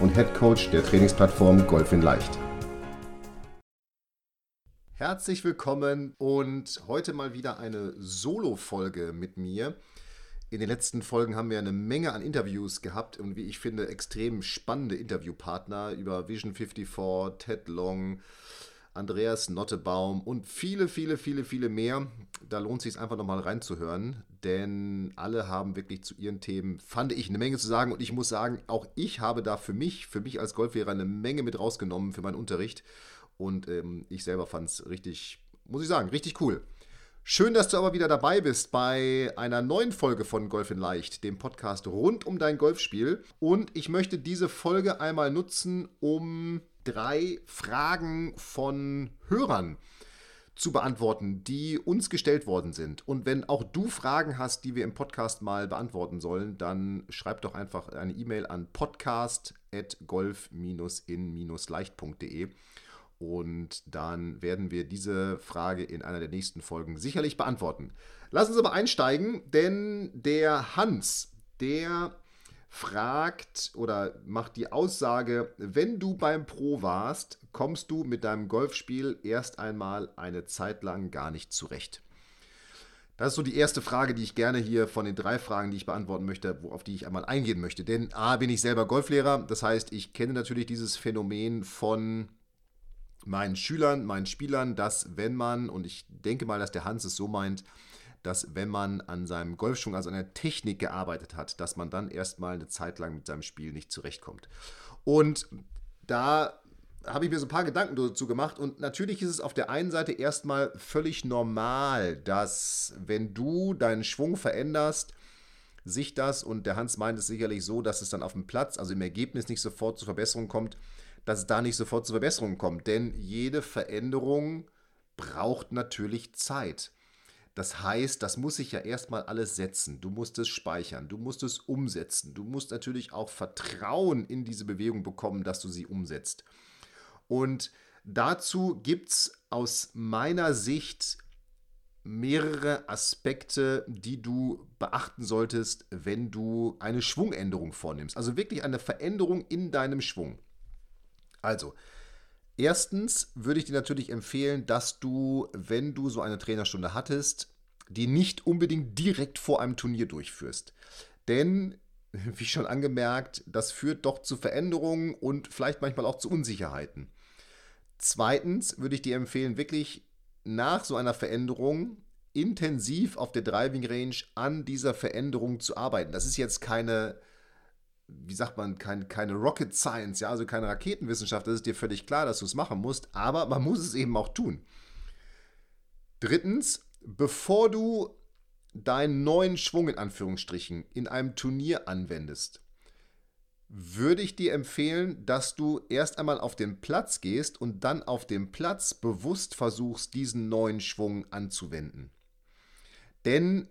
und Head Coach der Trainingsplattform Golf in Leicht. Herzlich willkommen und heute mal wieder eine Solo-Folge mit mir. In den letzten Folgen haben wir eine Menge an Interviews gehabt und wie ich finde, extrem spannende Interviewpartner über Vision 54, Ted Long, Andreas Nottebaum und viele, viele, viele, viele mehr. Da lohnt es sich einfach nochmal reinzuhören, denn alle haben wirklich zu ihren Themen, fand ich, eine Menge zu sagen. Und ich muss sagen, auch ich habe da für mich, für mich als Golflehrer eine Menge mit rausgenommen für meinen Unterricht. Und ähm, ich selber fand es richtig, muss ich sagen, richtig cool. Schön, dass du aber wieder dabei bist bei einer neuen Folge von Golf in Leicht, dem Podcast rund um dein Golfspiel. Und ich möchte diese Folge einmal nutzen, um drei Fragen von Hörern zu beantworten, die uns gestellt worden sind. Und wenn auch du Fragen hast, die wir im Podcast mal beantworten sollen, dann schreib doch einfach eine E-Mail an podcast.golf-in-leicht.de und dann werden wir diese Frage in einer der nächsten Folgen sicherlich beantworten. Lass uns aber einsteigen, denn der Hans, der fragt oder macht die Aussage, wenn du beim Pro warst, kommst du mit deinem Golfspiel erst einmal eine Zeit lang gar nicht zurecht. Das ist so die erste Frage, die ich gerne hier von den drei Fragen, die ich beantworten möchte, auf die ich einmal eingehen möchte. Denn A, bin ich selber Golflehrer, das heißt, ich kenne natürlich dieses Phänomen von meinen Schülern, meinen Spielern, dass wenn man, und ich denke mal, dass der Hans es so meint, dass wenn man an seinem Golfschwung, also an der Technik gearbeitet hat, dass man dann erstmal eine Zeit lang mit seinem Spiel nicht zurechtkommt. Und da habe ich mir so ein paar Gedanken dazu gemacht und natürlich ist es auf der einen Seite erstmal völlig normal, dass wenn du deinen Schwung veränderst, sich das, und der Hans meint es sicherlich so, dass es dann auf dem Platz, also im Ergebnis nicht sofort zur Verbesserung kommt, dass es da nicht sofort zur Verbesserung kommt. Denn jede Veränderung braucht natürlich Zeit. Das heißt, das muss sich ja erstmal alles setzen. Du musst es speichern, du musst es umsetzen. Du musst natürlich auch Vertrauen in diese Bewegung bekommen, dass du sie umsetzt. Und dazu gibt es aus meiner Sicht mehrere Aspekte, die du beachten solltest, wenn du eine Schwungänderung vornimmst. Also wirklich eine Veränderung in deinem Schwung. Also, Erstens würde ich dir natürlich empfehlen, dass du, wenn du so eine Trainerstunde hattest, die nicht unbedingt direkt vor einem Turnier durchführst. Denn, wie schon angemerkt, das führt doch zu Veränderungen und vielleicht manchmal auch zu Unsicherheiten. Zweitens würde ich dir empfehlen, wirklich nach so einer Veränderung intensiv auf der Driving Range an dieser Veränderung zu arbeiten. Das ist jetzt keine wie sagt man, kein, keine Rocket Science, ja, also keine Raketenwissenschaft, das ist dir völlig klar, dass du es machen musst, aber man muss es eben auch tun. Drittens, bevor du deinen neuen Schwung in Anführungsstrichen in einem Turnier anwendest, würde ich dir empfehlen, dass du erst einmal auf den Platz gehst und dann auf dem Platz bewusst versuchst, diesen neuen Schwung anzuwenden. Denn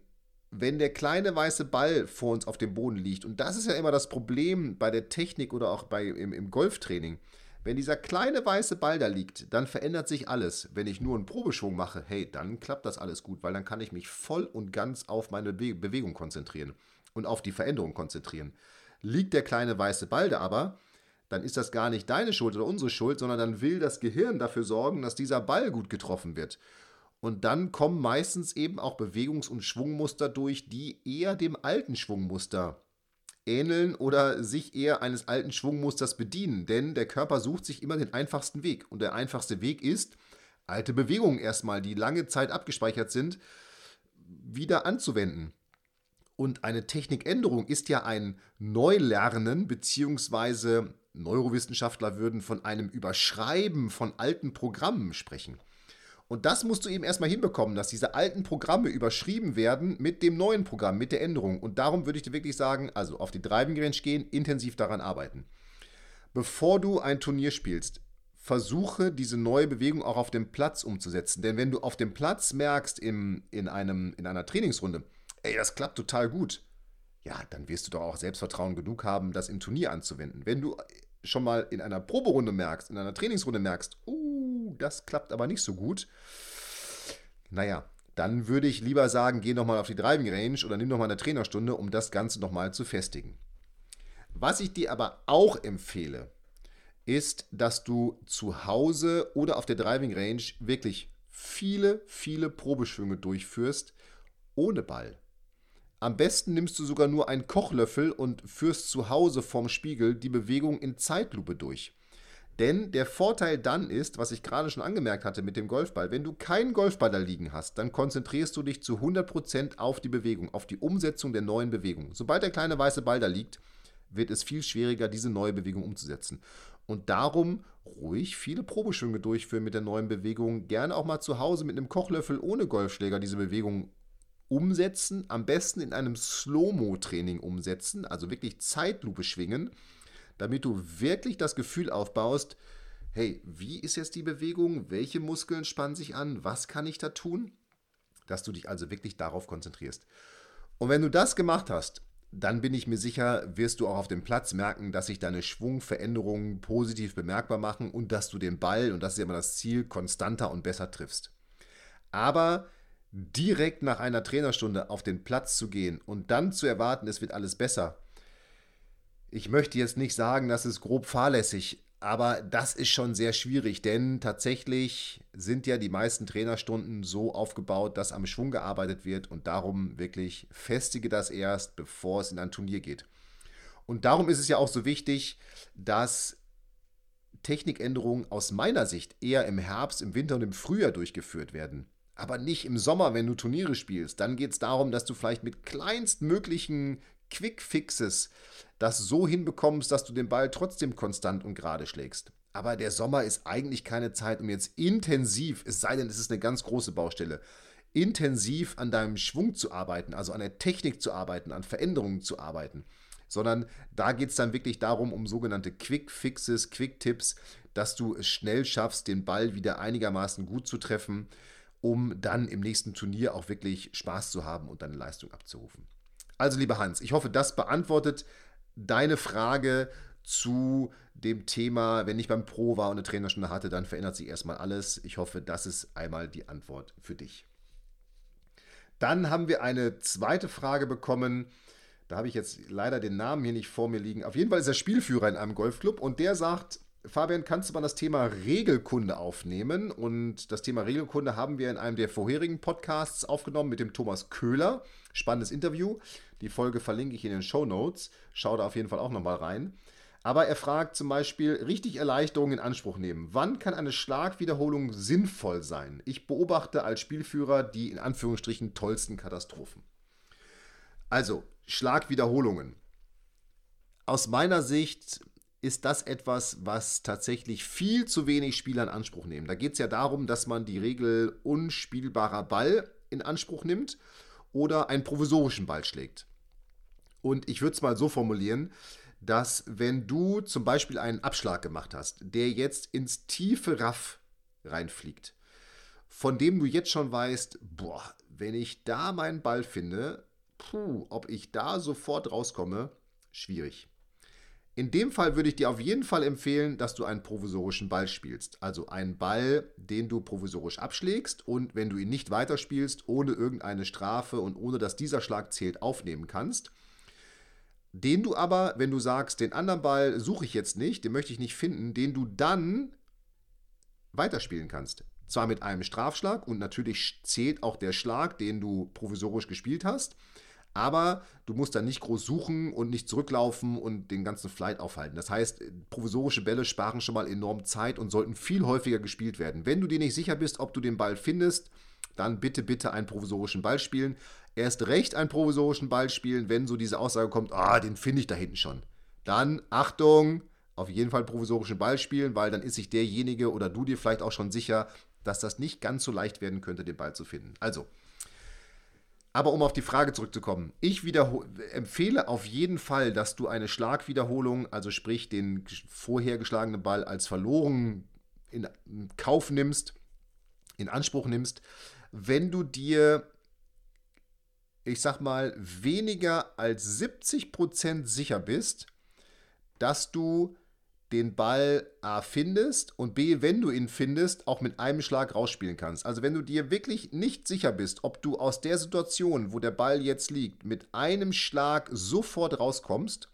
wenn der kleine weiße Ball vor uns auf dem Boden liegt, und das ist ja immer das Problem bei der Technik oder auch bei, im, im Golftraining, wenn dieser kleine weiße Ball da liegt, dann verändert sich alles. Wenn ich nur einen Probeschwung mache, hey, dann klappt das alles gut, weil dann kann ich mich voll und ganz auf meine Be Bewegung konzentrieren und auf die Veränderung konzentrieren. Liegt der kleine weiße Ball da aber, dann ist das gar nicht deine Schuld oder unsere Schuld, sondern dann will das Gehirn dafür sorgen, dass dieser Ball gut getroffen wird. Und dann kommen meistens eben auch Bewegungs- und Schwungmuster durch, die eher dem alten Schwungmuster ähneln oder sich eher eines alten Schwungmusters bedienen. Denn der Körper sucht sich immer den einfachsten Weg. Und der einfachste Weg ist, alte Bewegungen erstmal, die lange Zeit abgespeichert sind, wieder anzuwenden. Und eine Technikänderung ist ja ein Neulernen, beziehungsweise Neurowissenschaftler würden von einem Überschreiben von alten Programmen sprechen. Und das musst du eben erstmal hinbekommen, dass diese alten Programme überschrieben werden mit dem neuen Programm, mit der Änderung. Und darum würde ich dir wirklich sagen, also auf die Driving Range gehen, intensiv daran arbeiten. bevor du ein Turnier spielst, versuche diese neue Bewegung auch auf dem Platz umzusetzen. Denn wenn du auf dem Platz merkst, im, in, einem, in einer Trainingsrunde, ey, das klappt total gut, ja, dann wirst du doch auch Selbstvertrauen genug haben, das im Turnier anzuwenden. Wenn du schon mal in einer Proberunde merkst, in einer Trainingsrunde merkst, uh, das klappt aber nicht so gut, naja, dann würde ich lieber sagen, geh nochmal auf die Driving Range oder nimm nochmal eine Trainerstunde, um das Ganze nochmal zu festigen. Was ich dir aber auch empfehle, ist, dass du zu Hause oder auf der Driving Range wirklich viele, viele Probeschwünge durchführst ohne Ball. Am besten nimmst du sogar nur einen Kochlöffel und führst zu Hause vorm Spiegel die Bewegung in Zeitlupe durch. Denn der Vorteil dann ist, was ich gerade schon angemerkt hatte mit dem Golfball, wenn du keinen Golfball da liegen hast, dann konzentrierst du dich zu 100% auf die Bewegung, auf die Umsetzung der neuen Bewegung. Sobald der kleine weiße Ball da liegt, wird es viel schwieriger, diese neue Bewegung umzusetzen. Und darum ruhig viele Probeschwünge durchführen mit der neuen Bewegung. Gerne auch mal zu Hause mit einem Kochlöffel ohne Golfschläger diese Bewegung umsetzen. Am besten in einem Slow-Mo-Training umsetzen, also wirklich Zeitlupe schwingen, damit du wirklich das Gefühl aufbaust, hey, wie ist jetzt die Bewegung? Welche Muskeln spannen sich an? Was kann ich da tun? Dass du dich also wirklich darauf konzentrierst. Und wenn du das gemacht hast, dann bin ich mir sicher, wirst du auch auf dem Platz merken, dass sich deine Schwungveränderungen positiv bemerkbar machen und dass du den Ball, und das ist immer das Ziel, konstanter und besser triffst. Aber direkt nach einer Trainerstunde auf den Platz zu gehen und dann zu erwarten, es wird alles besser. Ich möchte jetzt nicht sagen, das ist grob fahrlässig, aber das ist schon sehr schwierig, denn tatsächlich sind ja die meisten Trainerstunden so aufgebaut, dass am Schwung gearbeitet wird und darum wirklich festige das erst, bevor es in ein Turnier geht. Und darum ist es ja auch so wichtig, dass Technikänderungen aus meiner Sicht eher im Herbst, im Winter und im Frühjahr durchgeführt werden. Aber nicht im Sommer, wenn du Turniere spielst. Dann geht es darum, dass du vielleicht mit kleinstmöglichen Quick-Fixes das so hinbekommst, dass du den Ball trotzdem konstant und gerade schlägst. Aber der Sommer ist eigentlich keine Zeit, um jetzt intensiv, es sei denn, es ist eine ganz große Baustelle, intensiv an deinem Schwung zu arbeiten, also an der Technik zu arbeiten, an Veränderungen zu arbeiten. Sondern da geht es dann wirklich darum, um sogenannte Quick Fixes, Quick Tipps, dass du es schnell schaffst, den Ball wieder einigermaßen gut zu treffen, um dann im nächsten Turnier auch wirklich Spaß zu haben und deine Leistung abzurufen. Also, lieber Hans, ich hoffe, das beantwortet deine Frage zu dem Thema, wenn ich beim Pro war und eine Trainerstunde hatte, dann verändert sich erstmal alles. Ich hoffe, das ist einmal die Antwort für dich. Dann haben wir eine zweite Frage bekommen. Da habe ich jetzt leider den Namen hier nicht vor mir liegen. Auf jeden Fall ist er Spielführer in einem Golfclub und der sagt, Fabian, kannst du mal das Thema Regelkunde aufnehmen? Und das Thema Regelkunde haben wir in einem der vorherigen Podcasts aufgenommen mit dem Thomas Köhler. Spannendes Interview. Die Folge verlinke ich in den Show Notes. Schau da auf jeden Fall auch nochmal rein. Aber er fragt zum Beispiel, richtig Erleichterung in Anspruch nehmen. Wann kann eine Schlagwiederholung sinnvoll sein? Ich beobachte als Spielführer die in Anführungsstrichen tollsten Katastrophen. Also, Schlagwiederholungen. Aus meiner Sicht ist das etwas, was tatsächlich viel zu wenig Spieler in Anspruch nehmen. Da geht es ja darum, dass man die Regel unspielbarer Ball in Anspruch nimmt oder einen provisorischen Ball schlägt. Und ich würde es mal so formulieren, dass wenn du zum Beispiel einen Abschlag gemacht hast, der jetzt ins tiefe Raff reinfliegt, von dem du jetzt schon weißt, boah, wenn ich da meinen Ball finde, puh, ob ich da sofort rauskomme, schwierig. In dem Fall würde ich dir auf jeden Fall empfehlen, dass du einen provisorischen Ball spielst. Also einen Ball, den du provisorisch abschlägst und wenn du ihn nicht weiterspielst, ohne irgendeine Strafe und ohne dass dieser Schlag zählt, aufnehmen kannst. Den du aber, wenn du sagst, den anderen Ball suche ich jetzt nicht, den möchte ich nicht finden, den du dann weiterspielen kannst. Zwar mit einem Strafschlag und natürlich zählt auch der Schlag, den du provisorisch gespielt hast. Aber du musst dann nicht groß suchen und nicht zurücklaufen und den ganzen Flight aufhalten. Das heißt, provisorische Bälle sparen schon mal enorm Zeit und sollten viel häufiger gespielt werden. Wenn du dir nicht sicher bist, ob du den Ball findest, dann bitte, bitte einen provisorischen Ball spielen. Erst recht einen provisorischen Ball spielen, wenn so diese Aussage kommt, ah, den finde ich da hinten schon. Dann, Achtung, auf jeden Fall provisorischen Ball spielen, weil dann ist sich derjenige oder du dir vielleicht auch schon sicher, dass das nicht ganz so leicht werden könnte, den Ball zu finden. Also, Aber um auf die Frage zurückzukommen, ich empfehle auf jeden Fall, dass du eine Schlagwiederholung, also sprich den vorher geschlagenen Ball als verloren in Kauf nimmst, in Anspruch nimmst, wenn du dir, ich sag mal, weniger als 70% sicher bist, dass du den Ball A findest und B, wenn du ihn findest, auch mit einem Schlag rausspielen kannst. Also wenn du dir wirklich nicht sicher bist, ob du aus der Situation, wo der Ball jetzt liegt, mit einem Schlag sofort rauskommst,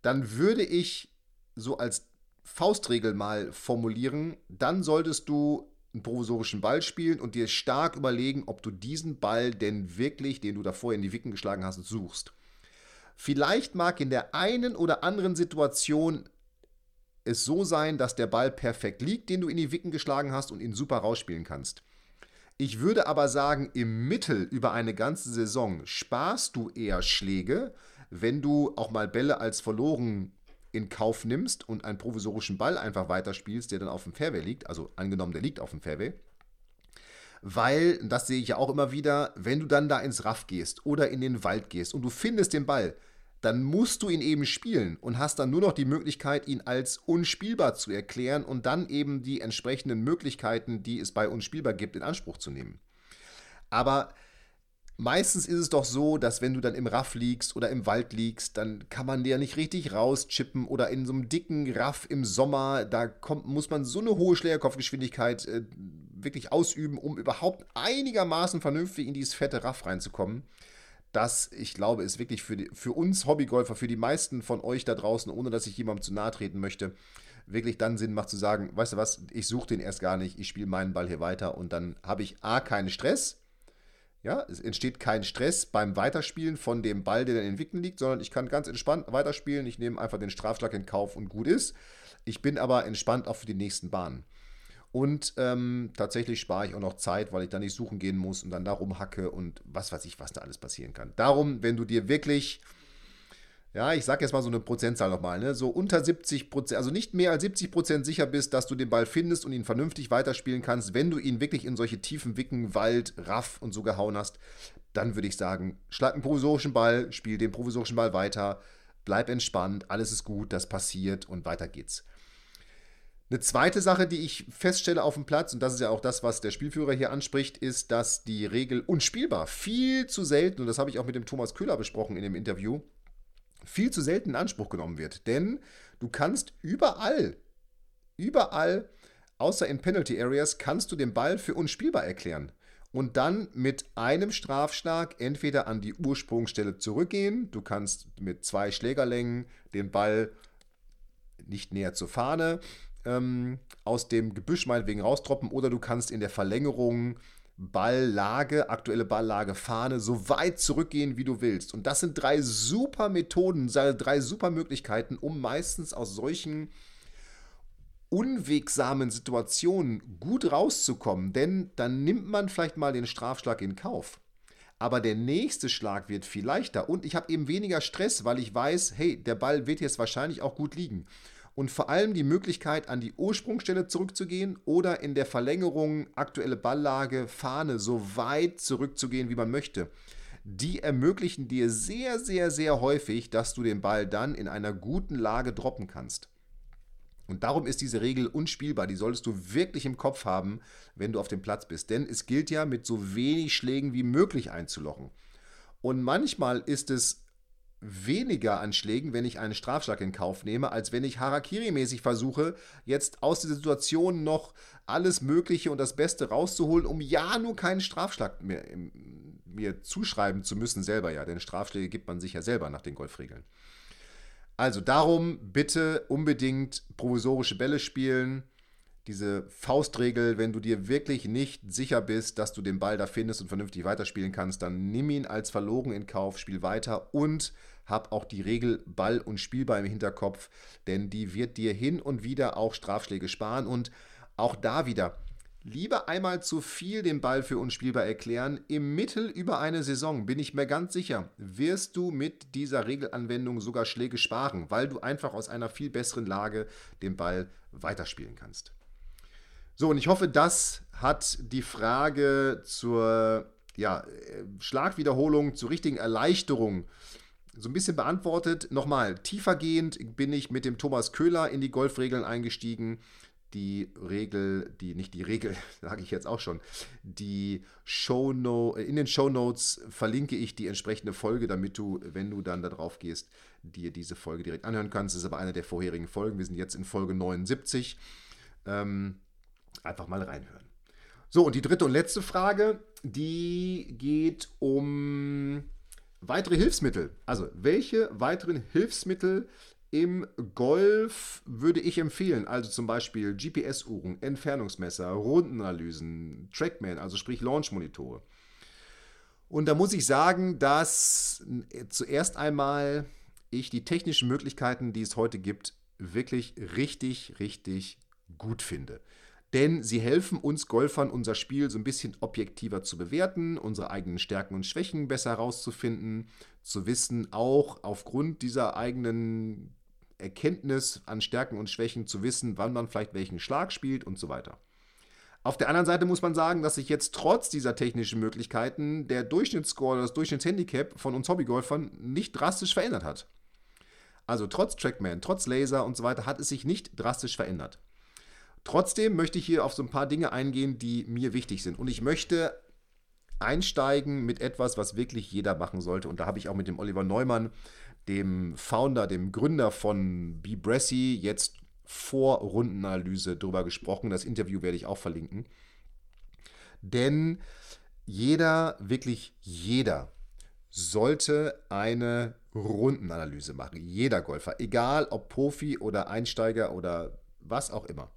dann würde ich so als Faustregel mal formulieren, dann solltest du einen provisorischen Ball spielen und dir stark überlegen, ob du diesen Ball denn wirklich, den du davor in die Wicken geschlagen hast, suchst. Vielleicht mag in der einen oder anderen Situation es so sein, dass der Ball perfekt liegt, den du in die Wicken geschlagen hast und ihn super rausspielen kannst. Ich würde aber sagen, im Mittel über eine ganze Saison sparst du eher Schläge, wenn du auch mal Bälle als verloren in Kauf nimmst und einen provisorischen Ball einfach weiterspielst, der dann auf dem Fairway liegt, also angenommen, der liegt auf dem Fairway. Weil, das sehe ich ja auch immer wieder, wenn du dann da ins Raff gehst oder in den Wald gehst und du findest den Ball, dann musst du ihn eben spielen und hast dann nur noch die Möglichkeit, ihn als unspielbar zu erklären und dann eben die entsprechenden Möglichkeiten, die es bei unspielbar gibt, in Anspruch zu nehmen. Aber meistens ist es doch so, dass wenn du dann im Raff liegst oder im Wald liegst, dann kann man dir nicht richtig rauschippen oder in so einem dicken Raff im Sommer, da kommt, muss man so eine hohe Schlägerkopfgeschwindigkeit äh, wirklich ausüben, um überhaupt einigermaßen vernünftig in dieses fette Raff reinzukommen das, ich glaube, ist wirklich für, die, für uns Hobbygolfer, für die meisten von euch da draußen, ohne dass ich jemandem zu nahe treten möchte, wirklich dann Sinn macht zu sagen, weißt du was, ich suche den erst gar nicht, ich spiele meinen Ball hier weiter und dann habe ich A, keinen Stress, ja, es entsteht kein Stress beim Weiterspielen von dem Ball, der dann in den Wicken liegt, sondern ich kann ganz entspannt weiterspielen, ich nehme einfach den Strafschlag in Kauf und gut ist. Ich bin aber entspannt auch für die nächsten Bahnen. Und ähm, tatsächlich spare ich auch noch Zeit, weil ich da nicht suchen gehen muss und dann da rumhacke und was weiß ich, was da alles passieren kann. Darum, wenn du dir wirklich, ja, ich sage jetzt mal so eine Prozentzahl nochmal, ne, so unter 70 Prozent, also nicht mehr als 70 Prozent sicher bist, dass du den Ball findest und ihn vernünftig weiterspielen kannst, wenn du ihn wirklich in solche tiefen Wicken, Wald, Raff und so gehauen hast, dann würde ich sagen, schlag einen provisorischen Ball, spiel den provisorischen Ball weiter, bleib entspannt, alles ist gut, das passiert und weiter geht's. Eine zweite Sache, die ich feststelle auf dem Platz, und das ist ja auch das, was der Spielführer hier anspricht, ist, dass die Regel unspielbar viel zu selten, und das habe ich auch mit dem Thomas Köhler besprochen in dem Interview, viel zu selten in Anspruch genommen wird. Denn du kannst überall, überall, außer in Penalty Areas, kannst du den Ball für unspielbar erklären. Und dann mit einem Strafschlag entweder an die Ursprungsstelle zurückgehen. Du kannst mit zwei Schlägerlängen den Ball nicht näher zur Fahne ähm, aus dem Gebüsch meinetwegen raustroppen oder du kannst in der Verlängerung Balllage, aktuelle Balllage, Fahne, so weit zurückgehen, wie du willst. Und das sind drei super Methoden, drei super Möglichkeiten, um meistens aus solchen unwegsamen Situationen gut rauszukommen. Denn dann nimmt man vielleicht mal den Strafschlag in Kauf. Aber der nächste Schlag wird viel leichter und ich habe eben weniger Stress, weil ich weiß, hey, der Ball wird jetzt wahrscheinlich auch gut liegen und vor allem die Möglichkeit, an die Ursprungsstelle zurückzugehen oder in der Verlängerung aktuelle Balllage, Fahne so weit zurückzugehen, wie man möchte. Die ermöglichen dir sehr, sehr, sehr häufig, dass du den Ball dann in einer guten Lage droppen kannst. Und darum ist diese Regel unspielbar. Die solltest du wirklich im Kopf haben, wenn du auf dem Platz bist. Denn es gilt ja, mit so wenig Schlägen wie möglich einzulochen. Und manchmal ist es weniger an Schlägen, wenn ich einen Strafschlag in Kauf nehme, als wenn ich Harakiri-mäßig versuche, jetzt aus der Situation noch alles Mögliche und das Beste rauszuholen, um ja nur keinen Strafschlag mehr, mir zuschreiben zu müssen, selber ja. Denn Strafschläge gibt man sich ja selber nach den Golfregeln. Also darum bitte unbedingt provisorische Bälle spielen. Diese Faustregel, wenn du dir wirklich nicht sicher bist, dass du den Ball da findest und vernünftig weiterspielen kannst, dann nimm ihn als verloren in Kauf, spiel weiter und hab auch die Regel Ball und Spielbar im Hinterkopf, denn die wird dir hin und wieder auch Strafschläge sparen und auch da wieder lieber einmal zu viel den Ball für unspielbar erklären. Im Mittel über eine Saison bin ich mir ganz sicher, wirst du mit dieser Regelanwendung sogar Schläge sparen, weil du einfach aus einer viel besseren Lage den Ball weiterspielen kannst. So, und ich hoffe, das hat die Frage zur ja, äh, Schlagwiederholungen zur richtigen Erleichterung so ein bisschen beantwortet. Nochmal, tiefergehend bin ich mit dem Thomas Köhler in die Golfregeln eingestiegen. Die Regel, die, nicht die Regel, sage ich jetzt auch schon, die Showno, in den Shownotes verlinke ich die entsprechende Folge, damit du, wenn du dann da drauf gehst, dir diese Folge direkt anhören kannst. Das ist aber eine der vorherigen Folgen. Wir sind jetzt in Folge 79. Ähm, einfach mal reinhören. So, und die dritte und letzte Frage, die geht um weitere Hilfsmittel. Also, welche weiteren Hilfsmittel im Golf würde ich empfehlen? Also zum Beispiel GPS-Uhren, Entfernungsmesser, Rundenanalysen, Trackman, also sprich Launch-Monitore. Und da muss ich sagen, dass zuerst einmal ich die technischen Möglichkeiten, die es heute gibt, wirklich richtig, richtig gut finde denn sie helfen uns Golfern, unser Spiel so ein bisschen objektiver zu bewerten, unsere eigenen Stärken und Schwächen besser herauszufinden, zu wissen, auch aufgrund dieser eigenen Erkenntnis an Stärken und Schwächen zu wissen, wann man vielleicht welchen Schlag spielt und so weiter. Auf der anderen Seite muss man sagen, dass sich jetzt trotz dieser technischen Möglichkeiten der Durchschnittsscore, das Durchschnittshandicap von uns Hobbygolfern nicht drastisch verändert hat. Also trotz Trackman, trotz Laser und so weiter hat es sich nicht drastisch verändert. Trotzdem möchte ich hier auf so ein paar Dinge eingehen, die mir wichtig sind. Und ich möchte einsteigen mit etwas, was wirklich jeder machen sollte. Und da habe ich auch mit dem Oliver Neumann, dem Founder, dem Gründer von Bbressy, jetzt vor Rundenanalyse drüber gesprochen. Das Interview werde ich auch verlinken. Denn jeder, wirklich jeder, sollte eine Rundenanalyse machen. Jeder Golfer, egal ob Profi oder Einsteiger oder was auch immer.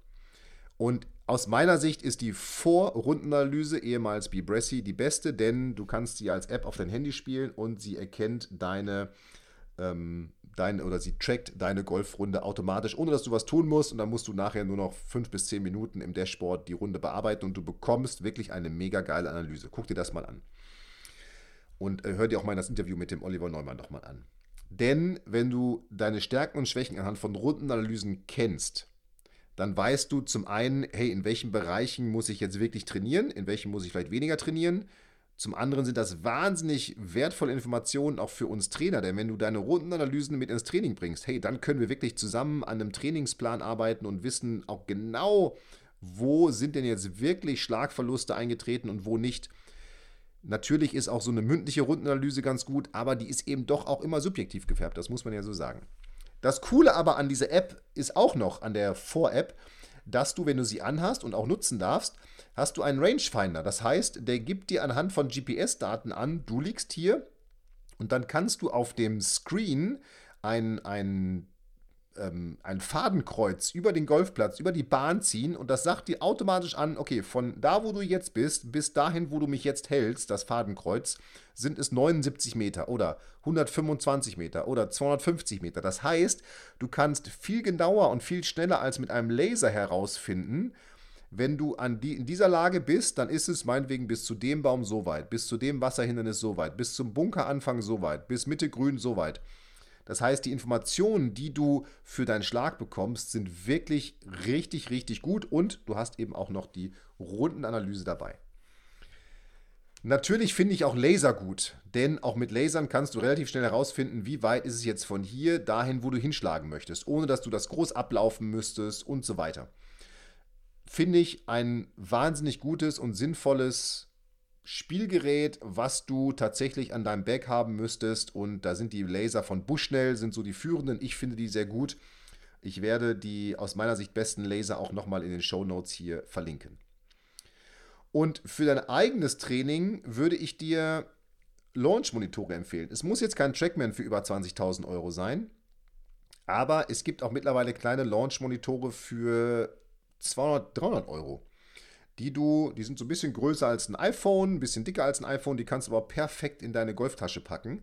Und aus meiner Sicht ist die Vorrundenanalyse, ehemals Bbressy, die beste, denn du kannst sie als App auf dein Handy spielen und sie erkennt deine, ähm, deine oder sie trackt deine Golfrunde automatisch, ohne dass du was tun musst. Und dann musst du nachher nur noch fünf bis zehn Minuten im Dashboard die Runde bearbeiten und du bekommst wirklich eine mega geile Analyse. Guck dir das mal an. Und äh, hör dir auch mal das Interview mit dem Oliver Neumann nochmal an. Denn wenn du deine Stärken und Schwächen anhand von Rundenanalysen kennst, dann weißt du zum einen, hey, in welchen Bereichen muss ich jetzt wirklich trainieren, in welchen muss ich vielleicht weniger trainieren. Zum anderen sind das wahnsinnig wertvolle Informationen auch für uns Trainer, denn wenn du deine Rundenanalysen mit ins Training bringst, hey, dann können wir wirklich zusammen an einem Trainingsplan arbeiten und wissen auch genau, wo sind denn jetzt wirklich Schlagverluste eingetreten und wo nicht. Natürlich ist auch so eine mündliche Rundenanalyse ganz gut, aber die ist eben doch auch immer subjektiv gefärbt, das muss man ja so sagen. Das Coole aber an dieser App ist auch noch, an der Vor-App, dass du, wenn du sie anhast und auch nutzen darfst, hast du einen Rangefinder. Das heißt, der gibt dir anhand von GPS-Daten an, du liegst hier und dann kannst du auf dem Screen ein, ein ähm, ein Fadenkreuz über den Golfplatz, über die Bahn ziehen und das sagt dir automatisch an, okay, von da, wo du jetzt bist, bis dahin, wo du mich jetzt hältst, das Fadenkreuz, sind es 79 Meter oder 125 Meter oder 250 Meter. Das heißt, du kannst viel genauer und viel schneller als mit einem Laser herausfinden, wenn du an die, in dieser Lage bist, dann ist es meinetwegen bis zu dem Baum so weit, bis zu dem Wasserhindernis so weit, bis zum Bunkeranfang so weit, bis Mitte Grün so weit. Das heißt, die Informationen, die du für deinen Schlag bekommst, sind wirklich richtig, richtig gut und du hast eben auch noch die Rundenanalyse dabei. Natürlich finde ich auch Laser gut, denn auch mit Lasern kannst du relativ schnell herausfinden, wie weit ist es jetzt von hier dahin, wo du hinschlagen möchtest, ohne dass du das groß ablaufen müsstest und so weiter. Finde ich ein wahnsinnig gutes und sinnvolles Spielgerät, was du tatsächlich an deinem Back haben müsstest. Und da sind die Laser von Bushnell, sind so die führenden. Ich finde die sehr gut. Ich werde die aus meiner Sicht besten Laser auch nochmal in den Show Notes hier verlinken. Und für dein eigenes Training würde ich dir Launch-Monitore empfehlen. Es muss jetzt kein Trackman für über 20.000 Euro sein, aber es gibt auch mittlerweile kleine Launch-Monitore für 200, 300 Euro die du, die sind so ein bisschen größer als ein iPhone, ein bisschen dicker als ein iPhone, die kannst du aber perfekt in deine Golftasche packen.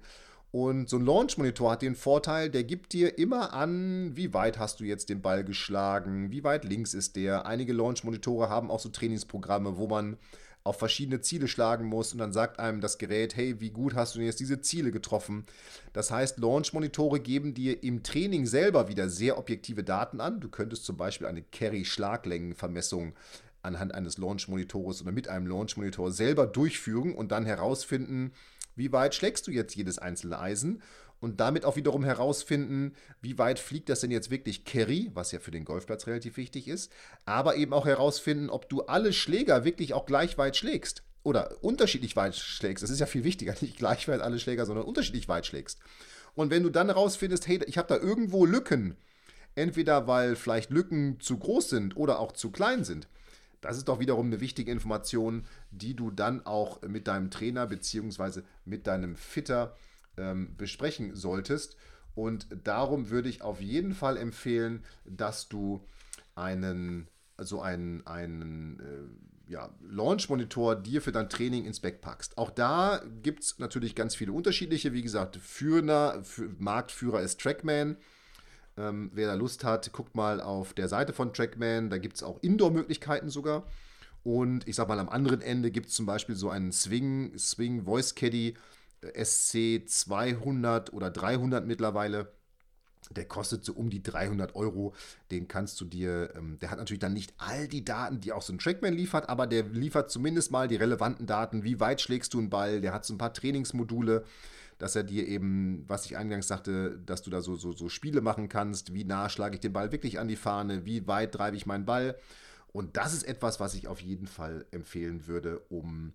Und so ein Launch-Monitor hat den Vorteil, der gibt dir immer an, wie weit hast du jetzt den Ball geschlagen, wie weit links ist der. Einige Launch-Monitore haben auch so Trainingsprogramme, wo man auf verschiedene Ziele schlagen muss und dann sagt einem das Gerät, hey, wie gut hast du denn jetzt diese Ziele getroffen? Das heißt, Launch-Monitore geben dir im Training selber wieder sehr objektive Daten an. Du könntest zum Beispiel eine Carry-Schlaglängenvermessung anhand eines Launch-Monitors oder mit einem Launch-Monitor selber durchführen und dann herausfinden, wie weit schlägst du jetzt jedes einzelne Eisen und damit auch wiederum herausfinden, wie weit fliegt das denn jetzt wirklich Carry, was ja für den Golfplatz relativ wichtig ist, aber eben auch herausfinden, ob du alle Schläger wirklich auch gleich weit schlägst oder unterschiedlich weit schlägst. Das ist ja viel wichtiger, nicht gleich weit alle Schläger, sondern unterschiedlich weit schlägst. Und wenn du dann herausfindest, hey, ich habe da irgendwo Lücken, entweder weil vielleicht Lücken zu groß sind oder auch zu klein sind, das ist doch wiederum eine wichtige Information, die du dann auch mit deinem Trainer bzw. mit deinem Fitter ähm, besprechen solltest. Und darum würde ich auf jeden Fall empfehlen, dass du einen, so einen, einen äh, ja, Launch-Monitor dir für dein Training ins Back packst. Auch da gibt es natürlich ganz viele unterschiedliche. Wie gesagt, Führer, Marktführer ist Trackman. Ähm, wer da Lust hat, guckt mal auf der Seite von Trackman. Da gibt es auch Indoor-Möglichkeiten sogar. Und ich sag mal, am anderen Ende gibt es zum Beispiel so einen Swing, Swing Voice Caddy äh, SC 200 oder 300 mittlerweile. Der kostet so um die 300 Euro. Den kannst du dir, ähm, der hat natürlich dann nicht all die Daten, die auch so ein Trackman liefert, aber der liefert zumindest mal die relevanten Daten. Wie weit schlägst du einen Ball? Der hat so ein paar Trainingsmodule dass er dir eben, was ich eingangs sagte, dass du da so, so, so Spiele machen kannst, wie nah schlage ich den Ball wirklich an die Fahne, wie weit treibe ich meinen Ball. Und das ist etwas, was ich auf jeden Fall empfehlen würde, um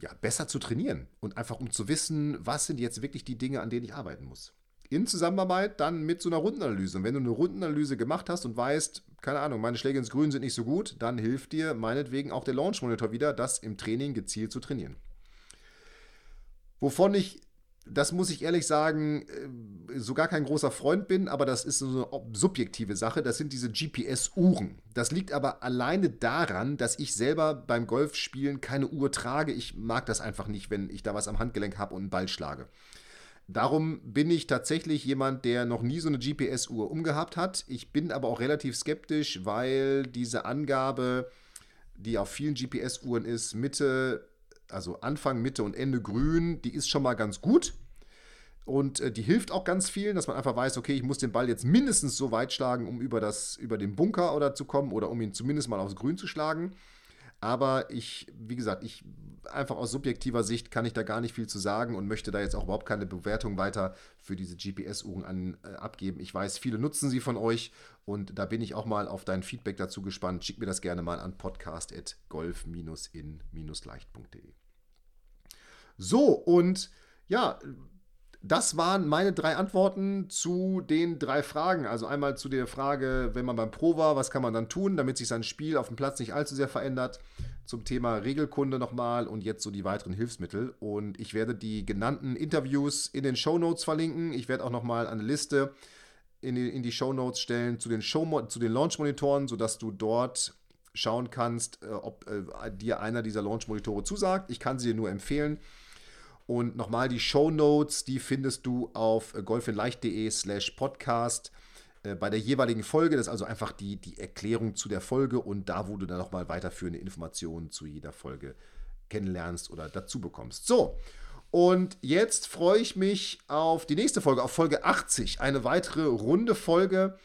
ja, besser zu trainieren und einfach um zu wissen, was sind jetzt wirklich die Dinge, an denen ich arbeiten muss. In Zusammenarbeit dann mit so einer Rundenanalyse. Und wenn du eine Rundenanalyse gemacht hast und weißt, keine Ahnung, meine Schläge ins Grün sind nicht so gut, dann hilft dir meinetwegen auch der Launch Monitor wieder, das im Training gezielt zu trainieren. Wovon ich, das muss ich ehrlich sagen, äh, so gar kein großer Freund bin, aber das ist so eine subjektive Sache. Das sind diese GPS-Uhren. Das liegt aber alleine daran, dass ich selber beim Golfspielen keine Uhr trage. Ich mag das einfach nicht, wenn ich da was am Handgelenk habe und einen Ball schlage. Darum bin ich tatsächlich jemand, der noch nie so eine GPS-Uhr umgehabt hat. Ich bin aber auch relativ skeptisch, weil diese Angabe, die auf vielen GPS-Uhren ist, Mitte also Anfang, Mitte und Ende grün, die ist schon mal ganz gut. Und äh, die hilft auch ganz vielen, dass man einfach weiß, okay, ich muss den Ball jetzt mindestens so weit schlagen, um über, das, über den Bunker oder zu kommen oder um ihn zumindest mal aufs Grün zu schlagen. Aber ich, wie gesagt, ich einfach aus subjektiver Sicht kann ich da gar nicht viel zu sagen und möchte da jetzt auch überhaupt keine Bewertung weiter für diese GPS-Uhren äh, abgeben. Ich weiß, viele nutzen sie von euch und da bin ich auch mal auf dein Feedback dazu gespannt. Schick mir das gerne mal an podcast.golf-in-leicht.de. So, und ja, das waren meine drei Antworten zu den drei Fragen. Also einmal zu der Frage, wenn man beim Pro war, was kann man dann tun, damit sich sein Spiel auf dem Platz nicht allzu sehr verändert. Zum Thema Regelkunde nochmal und jetzt so die weiteren Hilfsmittel. Und ich werde die genannten Interviews in den Show Notes verlinken. Ich werde auch nochmal eine Liste in die, in die Show Notes stellen zu den, Show den Launch-Monitoren, sodass du dort schauen kannst, äh, ob äh, dir einer dieser Launch-Monitore zusagt. Ich kann sie dir nur empfehlen. Und nochmal die Show Notes, die findest du auf golfinleicht.de slash podcast äh, bei der jeweiligen Folge. Das ist also einfach die, die Erklärung zu der Folge und da, wo du dann nochmal weiterführende Informationen zu jeder Folge kennenlernst oder dazu bekommst. So, und jetzt freue ich mich auf die nächste Folge, auf Folge 80. Eine weitere runde Folge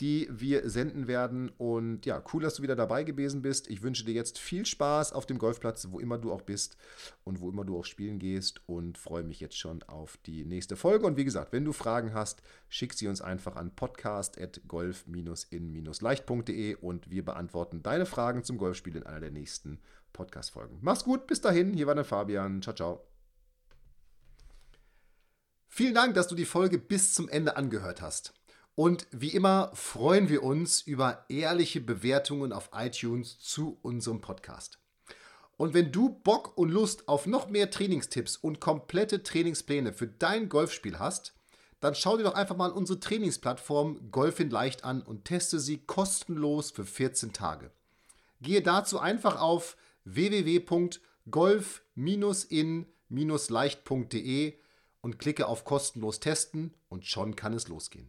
die wir senden werden. Und ja, cool, dass du wieder dabei gewesen bist. Ich wünsche dir jetzt viel Spaß auf dem Golfplatz, wo immer du auch bist und wo immer du auch spielen gehst und freue mich jetzt schon auf die nächste Folge. Und wie gesagt, wenn du Fragen hast, schick sie uns einfach an podcast.golf-in-leicht.de und wir beantworten deine Fragen zum Golfspiel in einer der nächsten Podcast-Folgen. Mach's gut, bis dahin. Hier war der Fabian. Ciao, ciao. Vielen Dank, dass du die Folge bis zum Ende angehört hast. Und wie immer freuen wir uns über ehrliche Bewertungen auf iTunes zu unserem Podcast. Und wenn du Bock und Lust auf noch mehr Trainingstipps und komplette Trainingspläne für dein Golfspiel hast, dann schau dir doch einfach mal unsere Trainingsplattform Golf in Leicht an und teste sie kostenlos für 14 Tage. Gehe dazu einfach auf www.golf-in-leicht.de und klicke auf kostenlos testen und schon kann es losgehen.